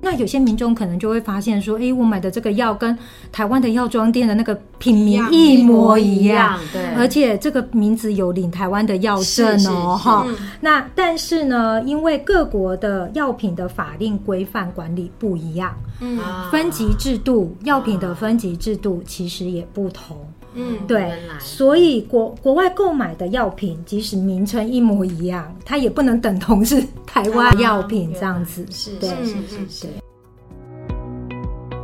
那有些民众可能就会发现说，哎，我买的这个药跟台湾的药妆店的那个品名一模一样，对，而且这个名字有领台湾的药证哦，哈。那但是呢，因为各国的药品的法令规范管理不一样，嗯，分级制度，药品的分级制度其实也不同。嗯，对，所以国国外购买的药品，即使名称一模一样，它也不能等同是台湾药品这样子。是，对，是是是。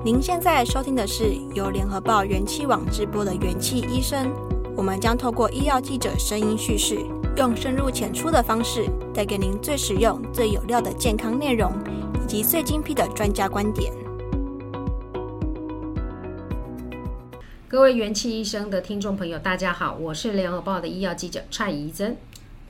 您现在收听的是由联合报元气网直播的《元气医生》，我们将透过医药记者声音叙事，用深入浅出的方式，带给您最实用、最有料的健康内容，以及最精辟的专家观点。各位元气医生的听众朋友，大家好，我是联合报的医药记者蔡怡珍，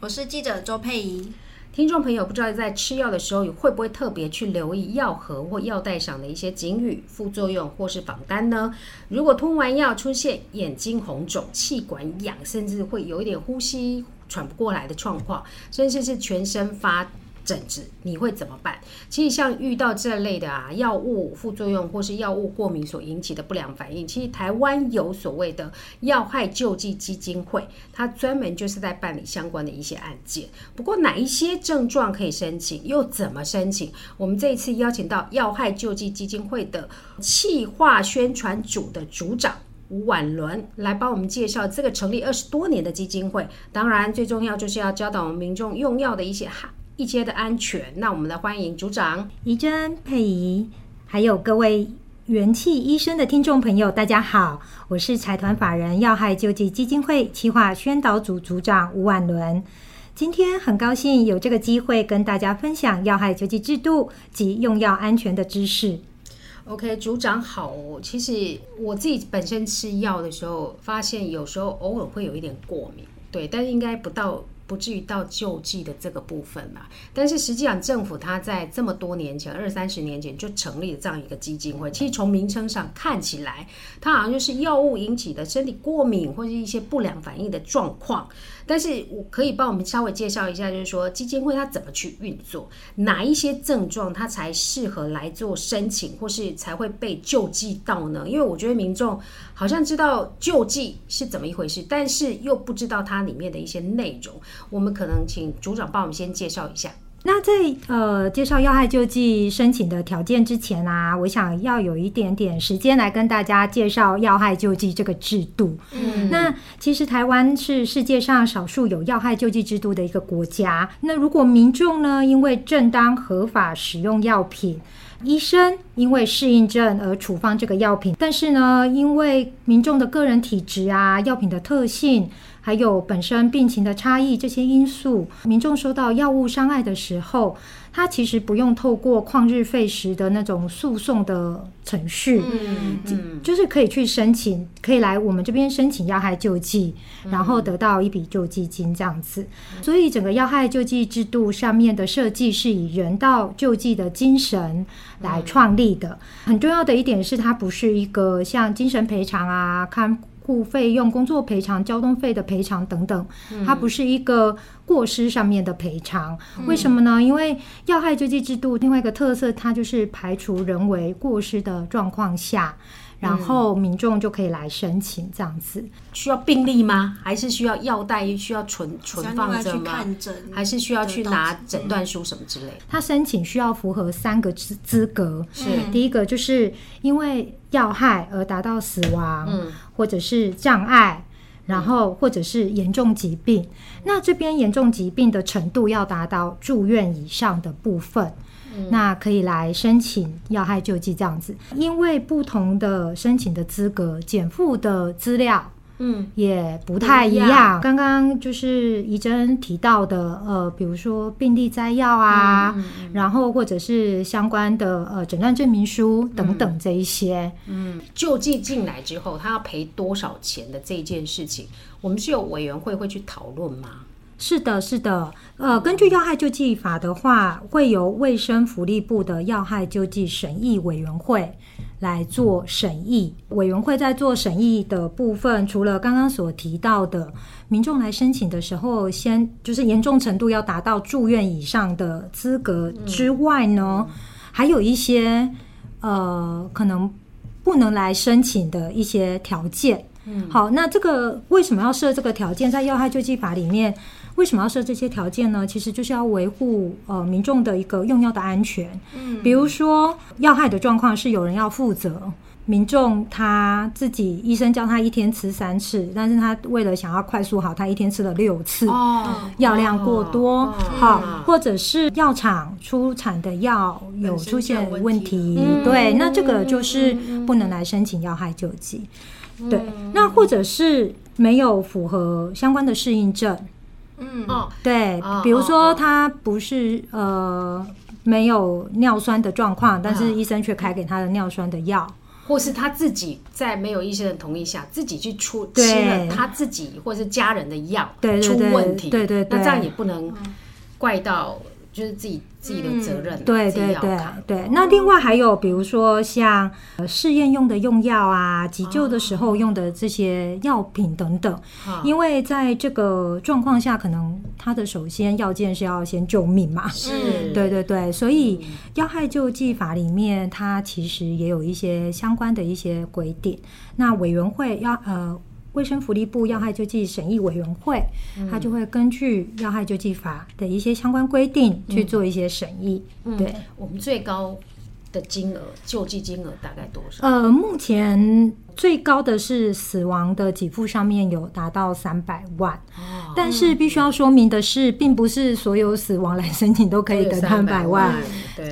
我是记者周佩仪。听众朋友，不知道在吃药的时候，会不会特别去留意药盒或药袋上的一些警语、副作用或是榜单呢？如果吞完药出现眼睛红肿、气管痒，甚至会有一点呼吸喘不过来的状况，甚至是全身发疹子，你会怎么办？其实像遇到这类的啊，药物副作用或是药物过敏所引起的不良反应，其实台湾有所谓的药害救济基金会，它专门就是在办理相关的一些案件。不过哪一些症状可以申请，又怎么申请？我们这一次邀请到药害救济基金会的企划宣传组的组长吴婉伦来帮我们介绍这个成立二十多年的基金会。当然，最重要就是要教导我们民众用药的一些一切的安全，那我们来欢迎组长宜珍、佩仪，还有各位元气医生的听众朋友，大家好，我是财团法人药害救济基金会企划宣导组组长吴婉伦。今天很高兴有这个机会跟大家分享药害救济制度及用药安全的知识。OK，组长好。其实我自己本身吃药的时候，发现有时候偶尔会有一点过敏，对，但是应该不到。不至于到救济的这个部分嘛，但是实际上政府它在这么多年前，二三十年前就成立了这样一个基金会。其实从名称上看起来，它好像就是药物引起的身体过敏或者一些不良反应的状况。但是我可以帮我们稍微介绍一下，就是说基金会它怎么去运作，哪一些症状它才适合来做申请，或是才会被救济到呢？因为我觉得民众好像知道救济是怎么一回事，但是又不知道它里面的一些内容。我们可能请组长帮我们先介绍一下。那在呃介绍要害救济申请的条件之前啊，我想要有一点点时间来跟大家介绍要害救济这个制度。嗯，那其实台湾是世界上少数有要害救济制度的一个国家。那如果民众呢，因为正当合法使用药品，医生因为适应症而处方这个药品，但是呢，因为民众的个人体质啊、药品的特性，还有本身病情的差异这些因素，民众收到药物伤害的时候，他其实不用透过旷日费时的那种诉讼的程序，嗯，嗯，就是可以去申请，可以来我们这边申请要害救济，然后得到一笔救济金这样子。所以整个要害救济制度上面的设计是以人道救济的精神来创立的。很重要的一点是，它不是一个像精神赔偿啊，看。护费用、工作赔偿、交通费的赔偿等等，它不是一个过失上面的赔偿。嗯、为什么呢？因为要害救济制度另外一个特色，它就是排除人为过失的状况下。然后民众就可以来申请这样子，需要病历吗？还是需要药袋需要存存放着吗？还是需要去拿诊断书什么之类？他申请需要符合三个资资格，是第一个就是因为要害而达到死亡，嗯，或者是障碍，然后或者是严重疾病。那这边严重疾病的程度要达到住院以上的部分。那可以来申请要害救济这样子，因为不同的申请的资格，减负的资料，嗯，也不太一样。刚刚就是怡珍提到的，呃，比如说病历摘要啊，嗯嗯、然后或者是相关的呃诊断证明书等等这一些，嗯，救济进来之后，他要赔多少钱的这件事情，我们是有委员会会去讨论吗？是的，是的，呃，根据要害救济法的话，会由卫生福利部的要害救济审议委员会来做审议。委员会在做审议的部分，除了刚刚所提到的民众来申请的时候，先就是严重程度要达到住院以上的资格之外呢，还有一些呃可能不能来申请的一些条件。嗯，好，那这个为什么要设这个条件？在要害救济法里面，为什么要设这些条件呢？其实就是要维护呃民众的一个用药的安全。嗯，比如说要害的状况是有人要负责，民众他自己医生叫他一天吃三次，但是他为了想要快速好，他一天吃了六次，哦，药量过多，哦、好，嗯、或者是药厂出产的药有出现问题，嗯、对，那这个就是不能来申请药害救济。对，那或者是没有符合相关的适应症，嗯，哦，对，比如说他不是呃没有尿酸的状况，但是医生却开给他的尿酸的药，或是他自己在没有医生的同意下自己去出吃了他自己或是家人的药，对，出问题，对对，那这样也不能怪到。就是自己自己的责任，嗯、对对对对。那另外还有，比如说像试验用的用药啊，急救的时候用的这些药品等等，哦、因为在这个状况下，可能它的首先要件是要先救命嘛，是，对对对。所以要害救济法里面，它其实也有一些相关的一些规定。那委员会要呃。卫生福利部要害救济审议委员会，他就会根据要害救济法的一些相关规定去做一些审议。对，我们最高的金额救济金额大概多少？呃，目前最高的是死亡的给付上面有达到三百万，哦、但是必须要说明的是，并不是所有死亡来申请都可以得三百万。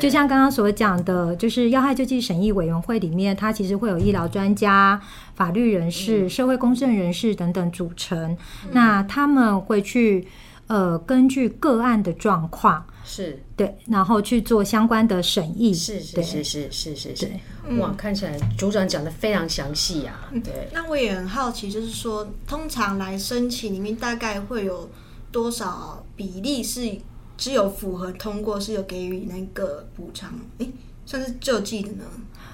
就像刚刚所讲的，就是要害救济审议委员会里面，它其实会有医疗专家。法律人士、社会公正人士等等组成，嗯、那他们会去呃根据个案的状况是对，然后去做相关的审议。是是是是是是是。哇，看起来组长讲的非常详细啊。对。那我也很好奇，就是说，通常来申请里面大概会有多少比例是只有符合通过是有给予那个补偿？哎，算是救济的呢？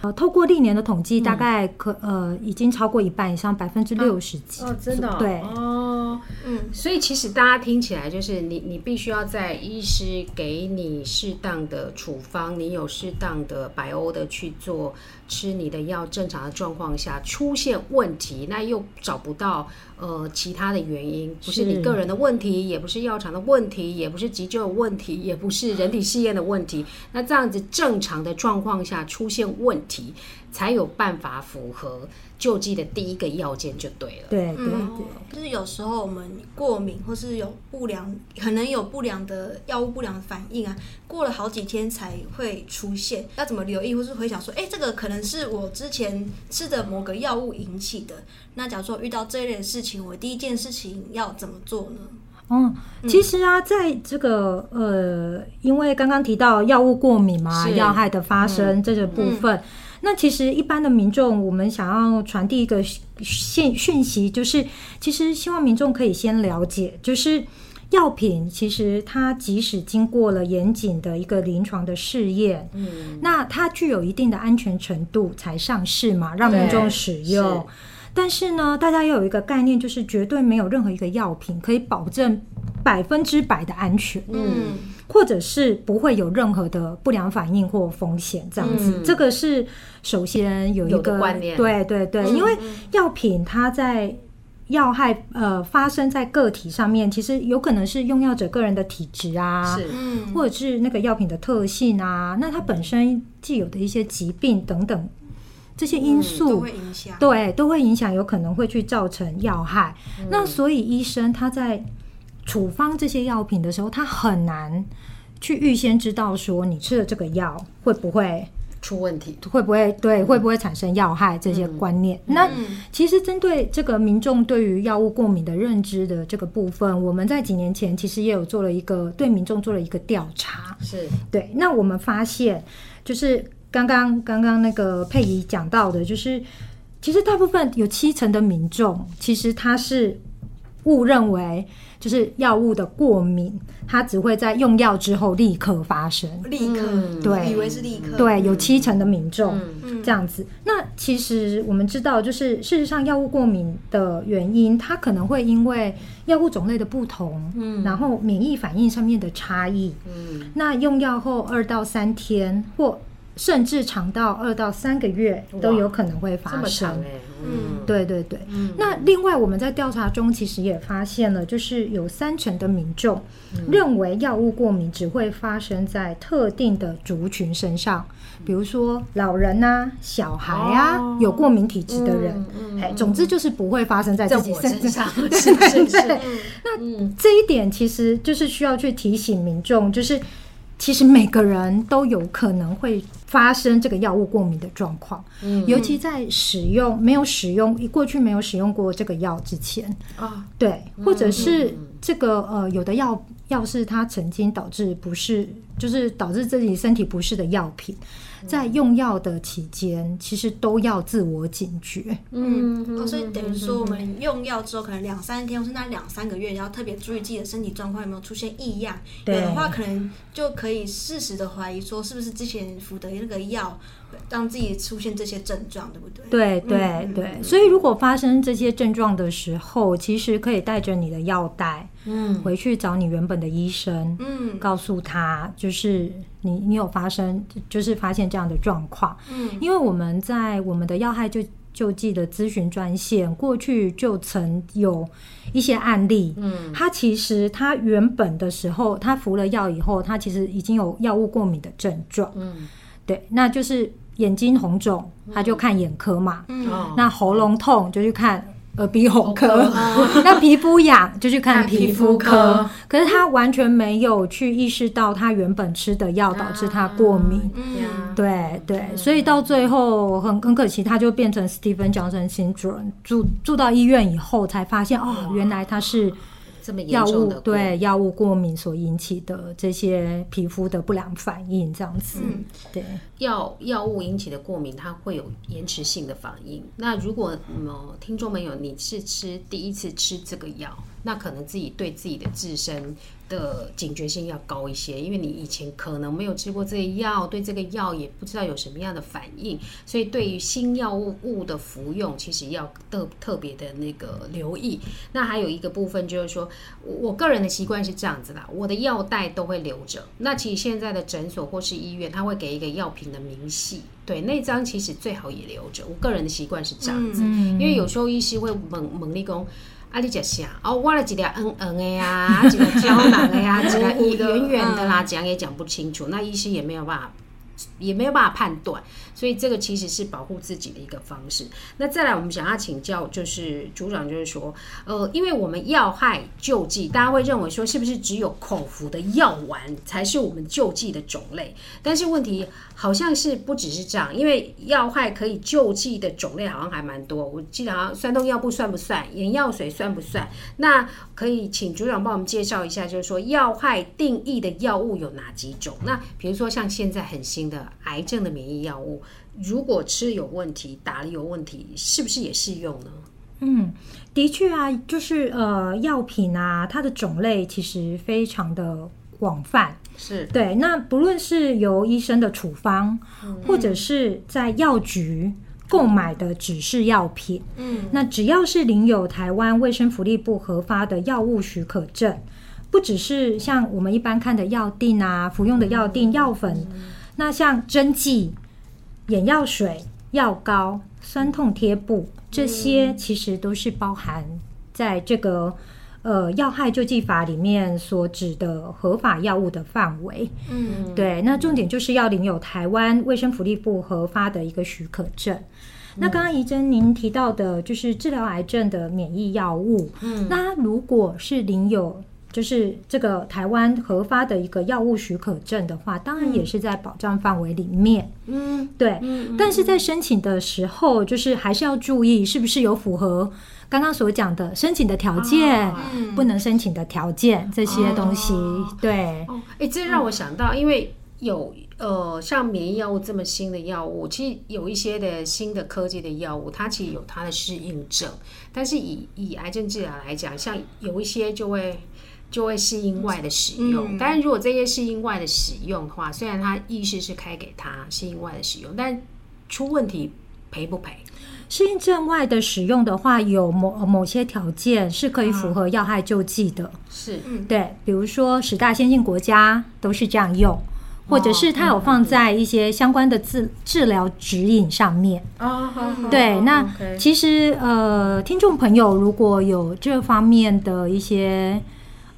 呃，透过历年的统计，大概可、嗯、呃已经超过一半以上，百分之六十几。哦，真的、哦？对，哦，嗯，所以其实大家听起来就是你，你必须要在医师给你适当的处方，你有适当的白欧的去做吃你的药，正常的状况下出现问题，那又找不到呃其他的原因，不是你个人的问题，也不是药厂的问题，也不是急救的问题，也不是人体试验的问题，那这样子正常的状况下出现问。题才有办法符合救济的第一个要件就对了。对对对，就是有时候我们过敏或是有不良，可能有不良的药物不良反应啊，过了好几天才会出现。要怎么留意，或是回想说，哎、欸，这个可能是我之前吃的某个药物引起的。那假如说遇到这一类的事情，我第一件事情要怎么做呢？嗯，其实啊，在这个呃，因为刚刚提到药物过敏嘛，药害的发生这个部分，嗯嗯、那其实一般的民众，我们想要传递一个讯讯息，就是其实希望民众可以先了解，就是药品其实它即使经过了严谨的一个临床的试验，嗯，那它具有一定的安全程度才上市嘛，让民众使用。但是呢，大家要有一个概念，就是绝对没有任何一个药品可以保证百分之百的安全，嗯，或者是不会有任何的不良反应或风险这样子。嗯、这个是首先有一个有观念，对对对，嗯、因为药品它在药害呃发生在个体上面，其实有可能是用药者个人的体质啊，是，或者是那个药品的特性啊，那它本身既有的一些疾病等等。这些因素都会影响，对，都会影响，有可能会去造成药害。嗯、那所以医生他在处方这些药品的时候，他很难去预先知道说你吃的这个药会不会出问题，会不会对，会不会产生药害这些观念。嗯、那其实针对这个民众对于药物过敏的认知的这个部分，我们在几年前其实也有做了一个对民众做了一个调查，是对。那我们发现就是。刚刚刚刚那个佩仪讲到的，就是其实大部分有七成的民众，其实他是误认为就是药物的过敏，它只会在用药之后立刻发生，立刻对，以为是立刻，对，有七成的民众这样子。那其实我们知道，就是事实上药物过敏的原因，它可能会因为药物种类的不同，嗯，然后免疫反应上面的差异，嗯，那用药后二到三天或甚至长到二到三个月都有可能会发生。嗯，对对对。嗯，那另外我们在调查中其实也发现了，就是有三成的民众认为药物过敏只会发生在特定的族群身上，比如说老人啊、小孩啊、哦、有过敏体质的人。哎、嗯，总之就是不会发生在自己身上。对对 对。那这一点其实就是需要去提醒民众，就是。其实每个人都有可能会发生这个药物过敏的状况，嗯，尤其在使用没有使用过去没有使用过这个药之前啊，对，或者是这个呃有的药药是它曾经导致不适，就是导致自己身体不适的药品。在用药的期间，其实都要自我警觉。嗯，哦，所以等于说，我们用药之后，可能两三天，或是那两三个月，要特别注意自己的身体状况有没有出现异样。有的话，可能就可以适时的怀疑说，是不是之前服的那个药让自己出现这些症状，对不对？对对对，对。所以，如果发生这些症状的时候，其实可以带着你的药袋，嗯，回去找你原本的医生，嗯，告诉他，就是。你你有发生就是发现这样的状况，嗯，因为我们在我们的要害救救济的咨询专线过去就曾有一些案例，嗯，他其实他原本的时候他服了药以后，他其实已经有药物过敏的症状，嗯，对，那就是眼睛红肿，他就看眼科嘛，嗯，那喉咙痛就去看。耳鼻喉科，那皮肤痒就去看皮肤科。可是他完全没有去意识到他原本吃的药导致他过敏。啊、对对，所以到最后很很可惜，他就变成 Stevens-Johnson syndrome。住住到医院以后才发现，哦，原来他是。药物对药物过敏所引起的这些皮肤的不良反应，这样子，嗯、对药药物引起的过敏，它会有延迟性的反应。那如果嗯，听众朋友你是吃第一次吃这个药，那可能自己对自己的自身的警觉性要高一些，因为你以前可能没有吃过这个药，对这个药也不知道有什么样的反应，所以对于新药物物的服用，其实要特特别的那个留意。那还有一个部分就是说，我个人的习惯是这样子啦，我的药袋都会留着。那其实现在的诊所或是医院，他会给一个药品的明细，对，那张其实最好也留着。我个人的习惯是这样子，因为有时候医师会猛猛力攻。啊，你食啥？哦，我来一粒嗯嗯的呀，一个胶囊的呀，一个圆圆的啦，讲也讲不清楚，那医生也没有办法。也没有办法判断，所以这个其实是保护自己的一个方式。那再来，我们想要请教，就是组长，就是说，呃，因为我们要害救济，大家会认为说，是不是只有口服的药丸才是我们救济的种类？但是问题好像是不只是这样，因为药害可以救济的种类好像还蛮多。我记得好像酸痛药布算不算？眼药水算不算？那可以请组长帮我们介绍一下，就是说药害定义的药物有哪几种？那比如说像现在很新的癌症的免疫药物，如果吃有问题，打了有问题，是不是也适用呢？嗯，的确啊，就是呃，药品啊，它的种类其实非常的广泛，是对。那不论是由医生的处方，嗯、或者是在药局购买的指示药品，嗯，那只要是领有台湾卫生福利部核发的药物许可证，不只是像我们一般看的药定啊，服用的药定、药粉。嗯那像针剂、眼药水、药膏、酸痛贴布，这些其实都是包含在这个呃药害救济法里面所指的合法药物的范围。嗯，对。那重点就是要领有台湾卫生福利部核发的一个许可证。那刚刚怡珍您提到的就是治疗癌症的免疫药物。嗯，那如果是领有。就是这个台湾核发的一个药物许可证的话，当然也是在保障范围里面。嗯，对。嗯，但是在申请的时候，就是还是要注意是不是有符合刚刚所讲的申请的条件，不能申请的条件这些东西。对。哦，哎，这让我想到，因为有呃，像免疫药物这么新的药物，其实有一些的新的科技的药物，它其实有它的适应症。但是以以癌症治疗来讲，像有一些就会。就会适应外的使用，嗯、但是如果这些适应外的使用的话，虽然它意识是开给他适应外的使用，但出问题赔不赔？适应症外的使用的话，有某某些条件是可以符合要害救济的，是、嗯，对，比如说十大先进国家都是这样用，或者是它有放在一些相关的治治疗指引上面。哦，好，对，那其实呃，听众朋友如果有这方面的一些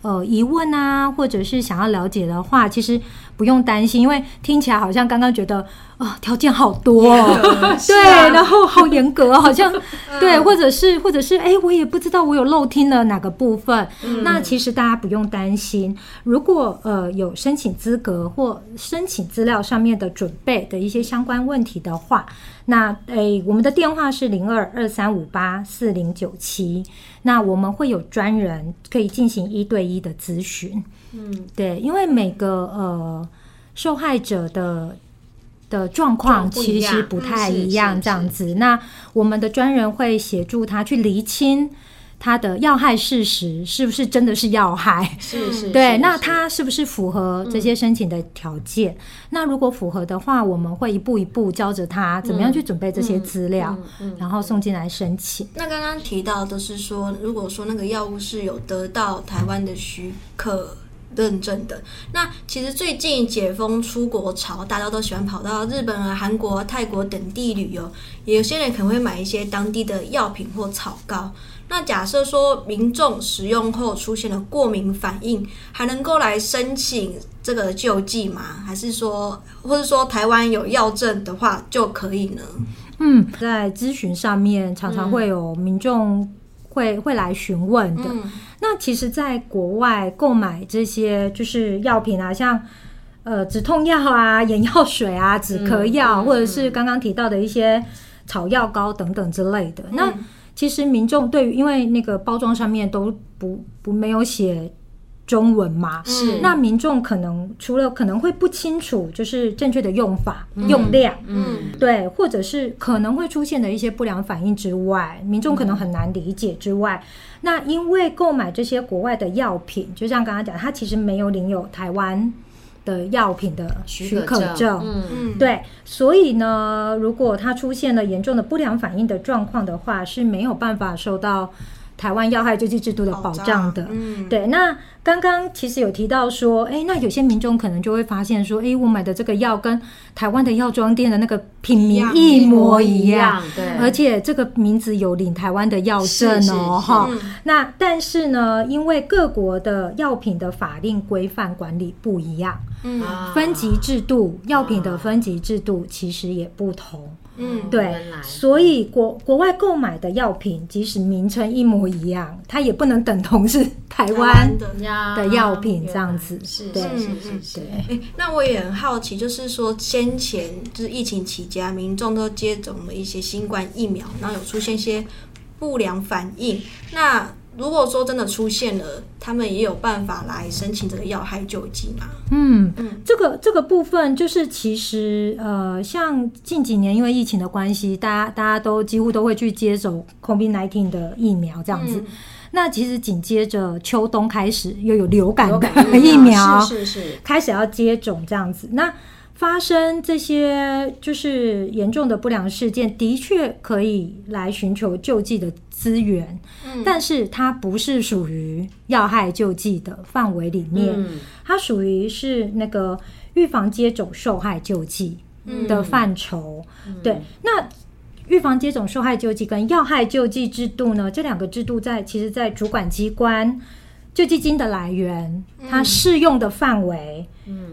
呃疑问啊，或者是想要了解的话，其实不用担心，因为听起来好像刚刚觉得。啊，条件好多，哦，对，然后好严格，好像 对，或者是，或者是，哎，我也不知道我有漏听了哪个部分。那其实大家不用担心，如果呃有申请资格或申请资料上面的准备的一些相关问题的话，那哎，我们的电话是零二二三五八四零九七，那我们会有专人可以进行一对一的咨询。嗯，对，因为每个呃受害者的。的状况其实不太一样，这样子。那我们的专人会协助他去厘清他的要害事实是不是真的是要害，是是。对，那他是不是符合这些申请的条件？那如果符合的话，我们会一步一步教着他怎么样去准备这些资料，然后送进来申请。那刚刚提到的是说，如果说那个药物是有得到台湾的许可。认证的。那其实最近解封出国潮，大家都喜欢跑到日本啊、韩国、泰国等地旅游，也有些人可能会买一些当地的药品或草膏。那假设说民众使用后出现了过敏反应，还能够来申请这个救济吗？还是说，或者说台湾有药证的话就可以呢？嗯，在咨询上面常常会有民众会、嗯、会来询问的。嗯那其实，在国外购买这些就是药品啊，像呃止痛药啊、眼药水啊、止咳药，或者是刚刚提到的一些草药膏等等之类的。那其实民众对于，因为那个包装上面都不不没有写。中文吗，是。那民众可能除了可能会不清楚，就是正确的用法、嗯、用量，嗯，对，或者是可能会出现的一些不良反应之外，民众可能很难理解之外，嗯、那因为购买这些国外的药品，就像刚刚讲，它其实没有领有台湾的药品的许可证，嗯嗯，对，所以呢，如果它出现了严重的不良反应的状况的话，是没有办法受到。台湾药害救济制度的保障的，嗯，对。那刚刚其实有提到说，哎，那有些民众可能就会发现说，哎，我买的这个药跟台湾的药妆店的那个品名一模一样，一样，对。而且这个名字有领台湾的药证哦，哈。那但是呢，因为各国的药品的法令规范管理不一样，嗯，分级制度，药品的分级制度其实也不同。嗯，对，所以国国外购买的药品，即使名称一模一样，它也不能等同是台湾的药品这样子。是，对，是是是。哎，那我也很好奇，就是说先前就是疫情期间，民众都接种了一些新冠疫苗，然后有出现一些不良反应，那。如果说真的出现了，他们也有办法来申请这个药害救济吗？嗯嗯，这个这个部分就是其实呃，像近几年因为疫情的关系，大家大家都几乎都会去接种 COVID-19 的疫苗这样子。嗯、那其实紧接着秋冬开始又有流感的疫苗，是是是，开始要接种这样子。那发生这些就是严重的不良事件，的确可以来寻求救济的资源，嗯，但是它不是属于要害救济的范围里面，嗯，它属于是那个预防接种受害救济的范畴。嗯，对，那预防接种受害救济跟要害救济制度呢，这两个制度在其实，在主管机关。救济金的来源，它适用的范围，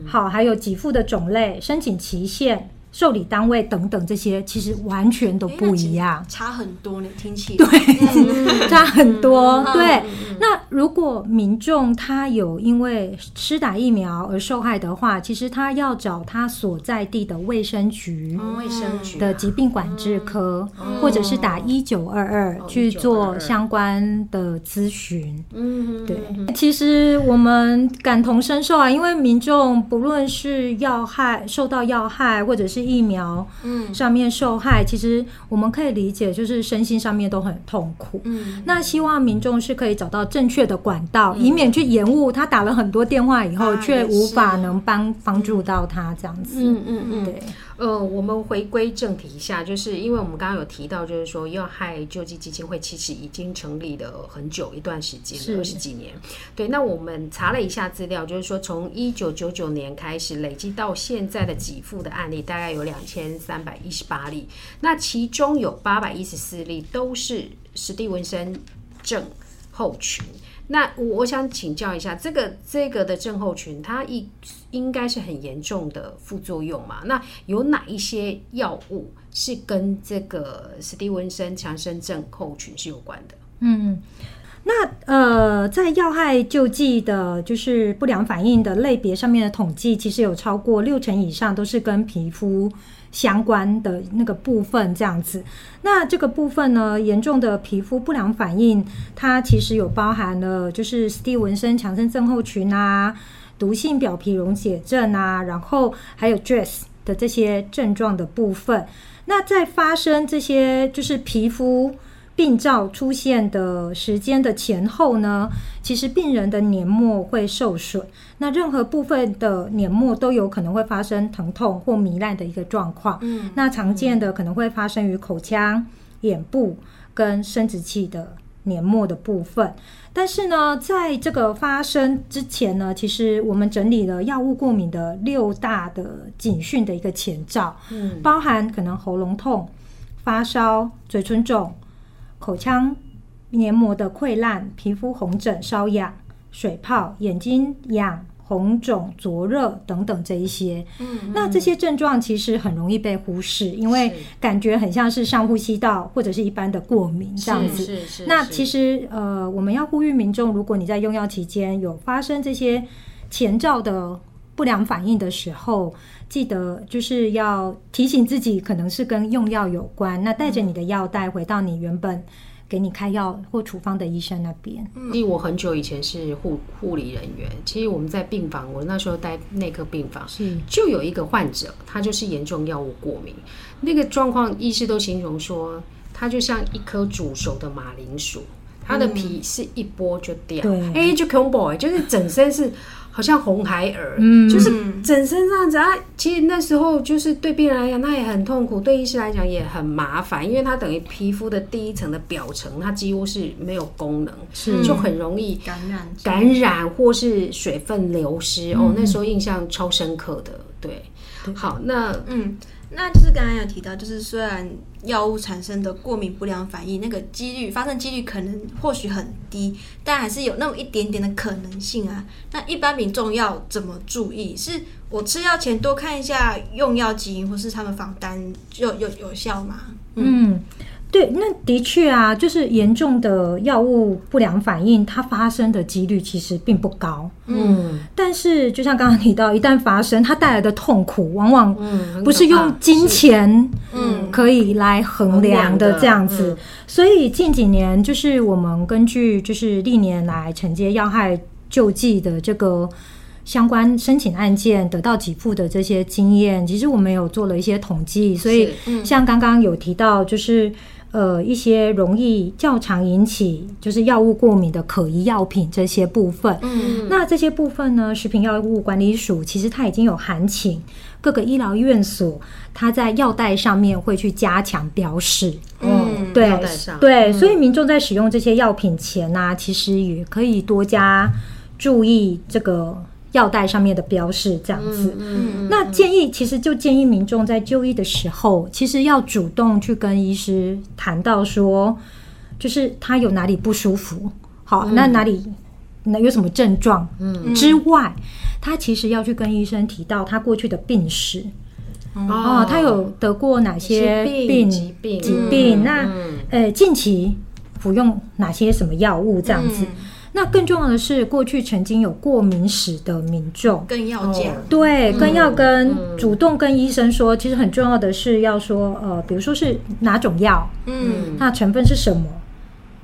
好，还有给付的种类、申请期限、受理单位等等，这些其实完全都不一样，差很多呢。听起来对，嗯、差很多。嗯、对，嗯、那如果民众他有因为施打疫苗而受害的话，其实他要找他所在地的卫生局、卫生局的疾病管制科，嗯、或者是打一九二二去做相关的咨询。嗯，对。其实我们感同身受啊，因为民众不论是要害受到要害，或者是疫苗嗯上面受害，其实我们可以理解，就是身心上面都很痛苦。嗯，那希望民众是可以找到正确的管道，以免去延误他打了很多电话以后，却无法能帮帮助到他这样子。嗯嗯嗯，对。呃，我们回归正题一下，就是因为我们刚刚有提到，就是说要害救济基金会其实已经成立了很久一段时间了，二十几年。对，那我们查了一下资料，就是说从一九九九年开始累积到现在的给付的案例大概有两千三百一十八例，那其中有八百一十四例都是史蒂文森症候群。那我我想请教一下，这个这个的症候群，它一应该是很严重的副作用嘛？那有哪一些药物是跟这个史蒂文森强生症候群是有关的？嗯，那呃，在药害救济的，就是不良反应的类别上面的统计，其实有超过六成以上都是跟皮肤。相关的那个部分这样子，那这个部分呢，严重的皮肤不良反应，它其实有包含了就是史蒂文森强生症候群啊、毒性表皮溶解症啊，然后还有 DRESS 的这些症状的部分。那在发生这些就是皮肤。病灶出现的时间的前后呢，其实病人的黏膜会受损，那任何部分的黏膜都有可能会发生疼痛或糜烂的一个状况。嗯，那常见的可能会发生于口腔、眼部跟生殖器的黏膜的部分。但是呢，在这个发生之前呢，其实我们整理了药物过敏的六大的警讯的一个前兆，嗯，包含可能喉咙痛、发烧、嘴唇肿。口腔黏膜的溃烂、皮肤红疹、瘙痒、水泡、眼睛痒、红肿、灼热等等这一些，嗯，那这些症状其实很容易被忽视，因为感觉很像是上呼吸道或者是一般的过敏这样子。是是是。那其实呃，我们要呼吁民众，如果你在用药期间有发生这些前兆的不良反应的时候，记得就是要提醒自己，可能是跟用药有关。那带着你的药袋回到你原本给你开药或处方的医生那边。因为我很久以前是护护理人员，其实我们在病房，我那时候待内科病房，是就有一个患者，他就是严重药物过敏。那个状况，医师都形容说，他就像一颗煮熟的马铃薯，他的皮是一剥就掉，哎、欸，就恐怖，就是整身是。好像红孩儿，嗯，就是整身这样子啊。其实那时候就是对病人来讲，那也很痛苦；对医师来讲也很麻烦，因为它等于皮肤的第一层的表层，它几乎是没有功能，是就很容易感染、感染或是水分流失。哦，那时候印象超深刻的。对，好，那嗯。那就是刚刚有提到，就是虽然药物产生的过敏不良反应，那个几率发生几率可能或许很低，但还是有那么一点点的可能性啊。那一般民众要怎么注意？是我吃药前多看一下用药基因，或是他们访单有有，有效吗？嗯对，那的确啊，就是严重的药物不良反应，它发生的几率其实并不高。嗯，但是就像刚刚提到，一旦发生，它带来的痛苦，往往不是用金钱嗯可以来衡量的这样子。所以近几年，就是我们根据就是历年来承接要害救济的这个相关申请案件得到给付的这些经验，其实我们有做了一些统计。所以像刚刚有提到，就是。呃，一些容易较常引起就是药物过敏的可疑药品这些部分，嗯，那这些部分呢，食品药物管理署其实它已经有函请各个医疗院所，它在药袋上面会去加强标示，嗯，对，对，所以民众在使用这些药品前呢，啊，其实也可以多加注意这个。药袋上面的标示这样子，那建议其实就建议民众在就医的时候，其实要主动去跟医师谈到说，就是他有哪里不舒服，好，那哪里那有什么症状之外，他其实要去跟医生提到他过去的病史，哦，他有得过哪些病疾病。疾病，那呃近期服用哪些什么药物这样子。那更重要的是，过去曾经有过敏史的民众更要讲，对，更要跟主动跟医生说。其实很重要的是要说，呃，比如说是哪种药，嗯，那成分是什么，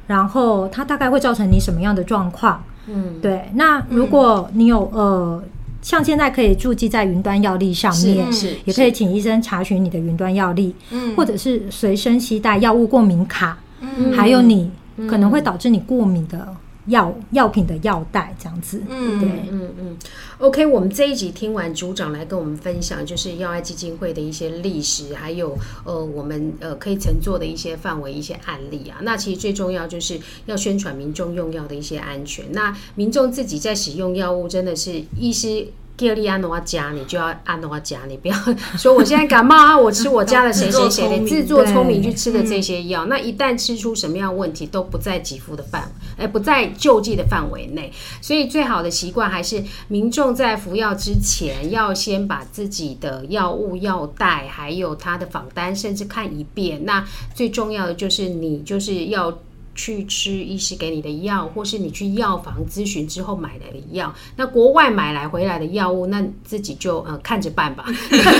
然后它大概会造成你什么样的状况，嗯，对。那如果你有呃像现在可以注记在云端药历上面，是，是也可以请医生查询你的云端药历，嗯，或者是随身携带药物过敏卡，嗯，还有你可能会导致你过敏的。药药品的药袋这样子，嗯，对，嗯嗯，OK，我们这一集听完组长来跟我们分享，就是药爱基金会的一些历史，还有呃，我们呃可以乘坐的一些范围、一些案例啊。那其实最重要就是要宣传民众用药的一些安全。那民众自己在使用药物，真的是医师。叫你按怎加，你就要按怎加，你不要 说我现在感冒啊，我吃我家的谁谁谁的自作聪明去吃的这些药，那一旦吃出什么样问题，都不在给付的范围，哎，不在救济的范围内。所以最好的习惯还是民众在服药之前，要先把自己的药物药袋，还有他的访单，甚至看一遍。那最重要的就是你就是要。去吃医师给你的药，或是你去药房咨询之后买来的药。那国外买来回来的药物，那自己就呃看着办吧。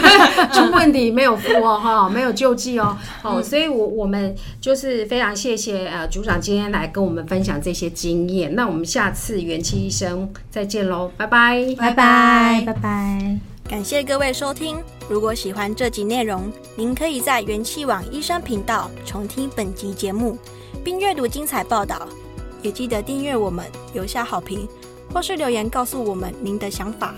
出问题没有付哦，哈，没有救济哦。哦，所以我我们就是非常谢谢呃组长今天来跟我们分享这些经验。那我们下次元气医生再见喽，拜拜，拜拜，拜拜。感谢各位收听。如果喜欢这集内容，您可以在元气网医生频道重听本集节目。并阅读精彩报道，也记得订阅我们，留下好评，或是留言告诉我们您的想法。